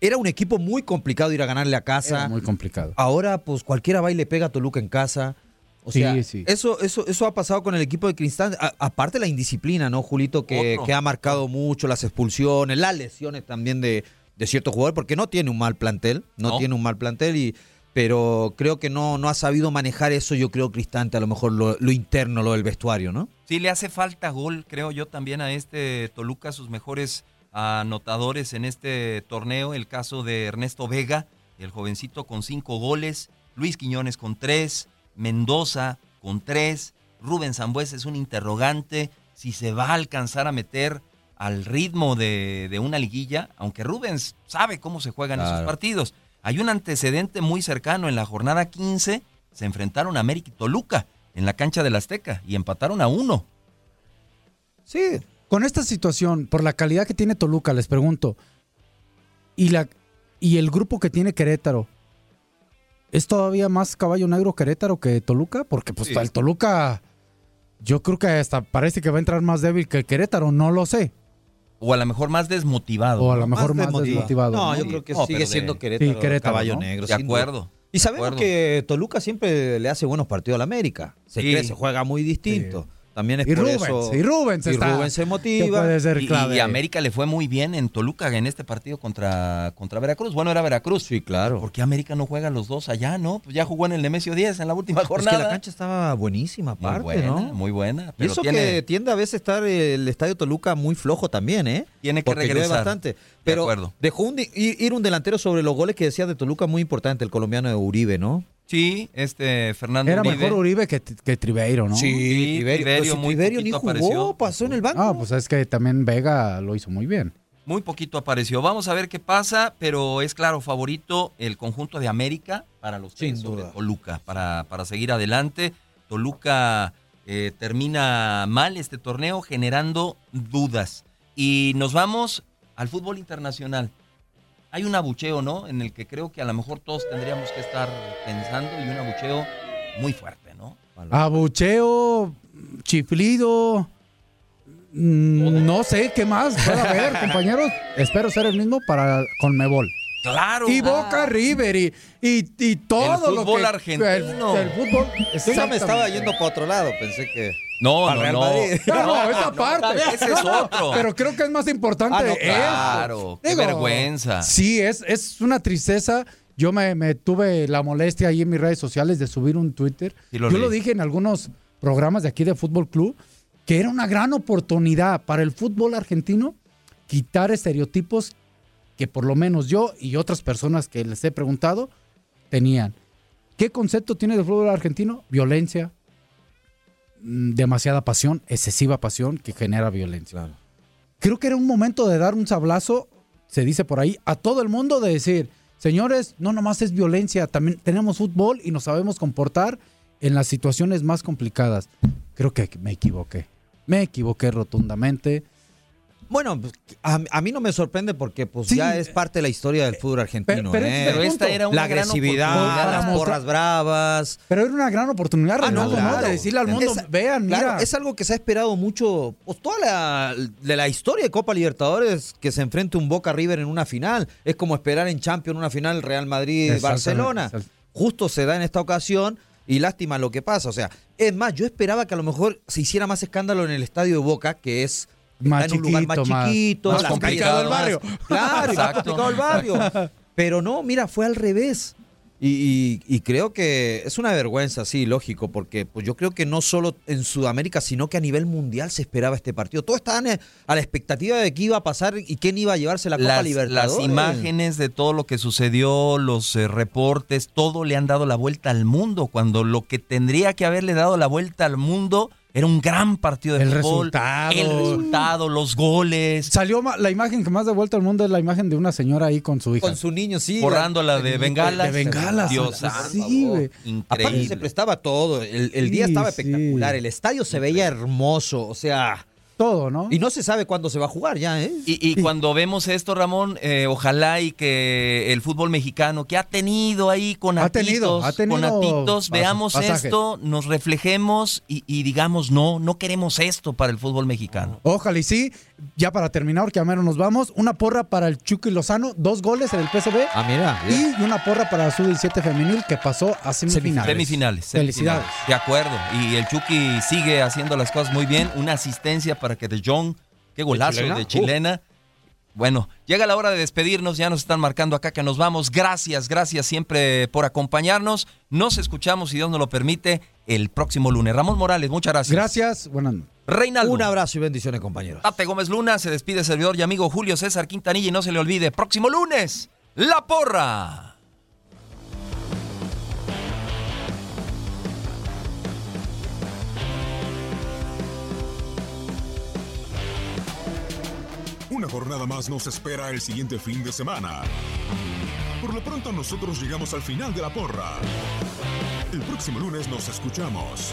Era un equipo muy complicado ir a ganarle a casa. Era muy complicado. Ahora, pues cualquiera va y le pega a Toluca en casa. O Sí, sea, sí. Eso, eso, eso ha pasado con el equipo de Cristal. A- aparte la indisciplina, ¿no, Julito? Que, que ha marcado mucho las expulsiones, las lesiones también de, de cierto jugador, porque no tiene un mal plantel, no, No. tiene un mal plantel, y, pero creo que no, no ha sabido manejar eso, yo creo, Cristante, a lo mejor lo, lo interno, lo del vestuario, ¿no? Sí, le hace falta gol, creo yo, también a este Toluca, sus mejores anotadores en este torneo. El caso de Ernesto Vega, el jovencito con cinco goles, Luis Quiñones con tres, Mendoza con tres, Rubén Zambuesa es un interrogante si se va a alcanzar a meter al ritmo de, de una liguilla, aunque Rubens sabe cómo se juegan esos partidos. Hay un antecedente muy cercano en la jornada 15, se enfrentaron a América y Toluca en la cancha del Azteca y empataron a uno. Sí. Con esta situación, por la calidad que tiene Toluca, les pregunto, ¿y, la, y el grupo que tiene Querétaro, ¿es todavía más caballo negro Querétaro que Toluca? Porque pues Sí. el Toluca, yo creo que hasta parece que va a entrar más débil que Querétaro, no lo sé. O a lo mejor más desmotivado. O a lo mejor más desmotiva- desmotivado. No, ¿no? yo creo que No, sigue de- siendo Querétaro, Sí, Querétaro, caballo ¿no? negro. De duda. acuerdo. Y sabemos acuerdo. que Toluca siempre le hace buenos partidos al América. Se Sí. cree, se juega muy distinto. También es Y por Rubens, eso. y Rubens y está- Rubens se motiva. puede ser Y, clave. y América le fue muy bien en Toluca en este partido contra, contra Veracruz. Bueno, era Veracruz. Sí, claro. ¿Por qué América no juega los dos allá, no? Pues ya jugó en el Nemesio 10 en la última Es que jornada. la cancha estaba buenísima, muy aparte, buena, ¿no? muy buena. Y eso tiene, que tiende a veces estar el estadio Toluca muy flojo también, ¿eh? Tiene que Porque regresar. bastante. Pero acuerdo. dejó un, di- ir, ir un delantero sobre los goles que decía de Toluca muy importante, el colombiano de Uribe, ¿no? Sí, este Fernando Era Uribe. mejor Uribe que, que Tribeiro, ¿no? Sí, si muy Triverio ni poquito jugó, apareció. pasó en el banco. Ah, pues es que también Vega lo hizo muy bien. Muy poquito apareció. Vamos a ver qué pasa, pero es claro, favorito el conjunto de América para los Sin tres sobre duda. Toluca, para, para seguir adelante. Toluca eh, termina mal este torneo generando dudas. Y nos vamos al fútbol internacional. Hay un abucheo, ¿no? En el que creo que a lo mejor todos tendríamos que estar pensando y un abucheo muy fuerte, ¿no? Abucheo, chiflido, mm, no sé qué más puede haber, compañeros. Espero ser el mismo para Conmebol. Claro. Y Boca River y, y, y todo El lo fútbol que... argentino. El, el fútbol... Yo ya me estaba yendo para otro lado, pensé que... No, Para no, Real no. No, esa parte. ese es otro. Pero creo que es más importante Ah, no, eso. claro, qué vergüenza. Sí, es, es una tristeza. Yo me, me tuve la molestia ahí en mis redes sociales de subir un Twitter. Sí lo Yo leí. lo dije en algunos programas de aquí de Fútbol Club, que era una gran oportunidad para el fútbol argentino quitar estereotipos que por lo menos yo y otras personas que les he preguntado tenían. ¿Qué concepto tiene del fútbol argentino? Violencia, demasiada pasión, excesiva pasión que genera violencia. Creo que era un momento de dar un sablazo, se dice por ahí, a todo el mundo de decir, señores, no nomás es violencia, también tenemos fútbol y nos sabemos comportar en las situaciones más complicadas. Creo que me equivoqué. Me equivoqué rotundamente. Bueno, pues, a, a mí no me sorprende porque pues Sí. ya es parte de la historia del fútbol argentino. pero ¿eh? Pero esta era una la gran agresividad, las porras bravas. Pero era una gran oportunidad, Ah, no. De decirle al mundo, Es- vean, Claro, mira. es algo que se ha esperado mucho, pues toda la, de la historia de Copa Libertadores, que se enfrente un Boca River en una final. Es como esperar en Champions una final Real Madrid-Barcelona. Justo se da en esta ocasión y lástima lo que pasa. O sea, es más, yo esperaba que a lo mejor se hiciera más escándalo en el estadio de Boca, que es Más está en un lugar más chiquito, más- más complicado el más- barrio. Claro, y más complicado el barrio. Pero no, mira, fue al revés. Y, y- y creo que es una vergüenza, sí, lógico, porque pues yo creo que no solo en Sudamérica, sino que a nivel mundial se esperaba este partido. Todos estaban eh, a la expectativa de qué iba a pasar y quién iba a llevarse la Copa las, Libertadores. las imágenes de todo lo que sucedió, los eh, reportes, todo le han dado la vuelta al mundo, cuando lo que tendría que haberle dado la vuelta al mundo era un gran partido de El fútbol. resultado. El resultado, los goles. Salió la imagen que más de vuelta al mundo es la imagen de una señora ahí con su hija. Con su niño, sí. Borrándola de el- bengalas. De bengalas. Dios Sí, güey. Aparte se prestaba todo. El, el Sí, día estaba sí. espectacular. El estadio se veía hermoso. O sea, todo, ¿no? Y no se sabe cuándo se va a jugar ya, ¿eh? Y, y cuando vemos esto, Ramón, eh, ojalá y que el fútbol mexicano, que ha tenido ahí con Ha tenido, ha tenido conatitos, pas- veamos pasajes. esto, nos reflejemos y, y digamos, no, no queremos esto para el fútbol mexicano. Ojalá y sí. Ya para terminar, porque a menos nos vamos, una porra para el Chucky Lozano, dos goles en el PSV. Ah, mira. Y una porra para su 17 femenil que pasó a semifinales. Semifinales. Felicidades. semifinales. De acuerdo. Y el Chucky sigue haciendo las cosas muy bien. Una asistencia para que De Jong, qué golazo chilena? de chilena. Bueno, llega la hora de despedirnos, ya nos están marcando acá que nos vamos. Gracias, gracias siempre por acompañarnos. Nos escuchamos, si Dios nos lo permite, el próximo lunes. Ramón Morales, muchas gracias. Gracias. Buenas Reinaldo. Un abrazo y bendiciones, compañeros. Tate Gómez Luna, se despide servidor y amigo Julio César Quintanilla y no se le olvide, próximo lunes, La Porra. Una jornada más nos espera el siguiente fin de semana. Por lo pronto nosotros llegamos al final de la porra. El próximo lunes nos escuchamos.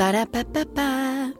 Ba-da-ba-ba-ba.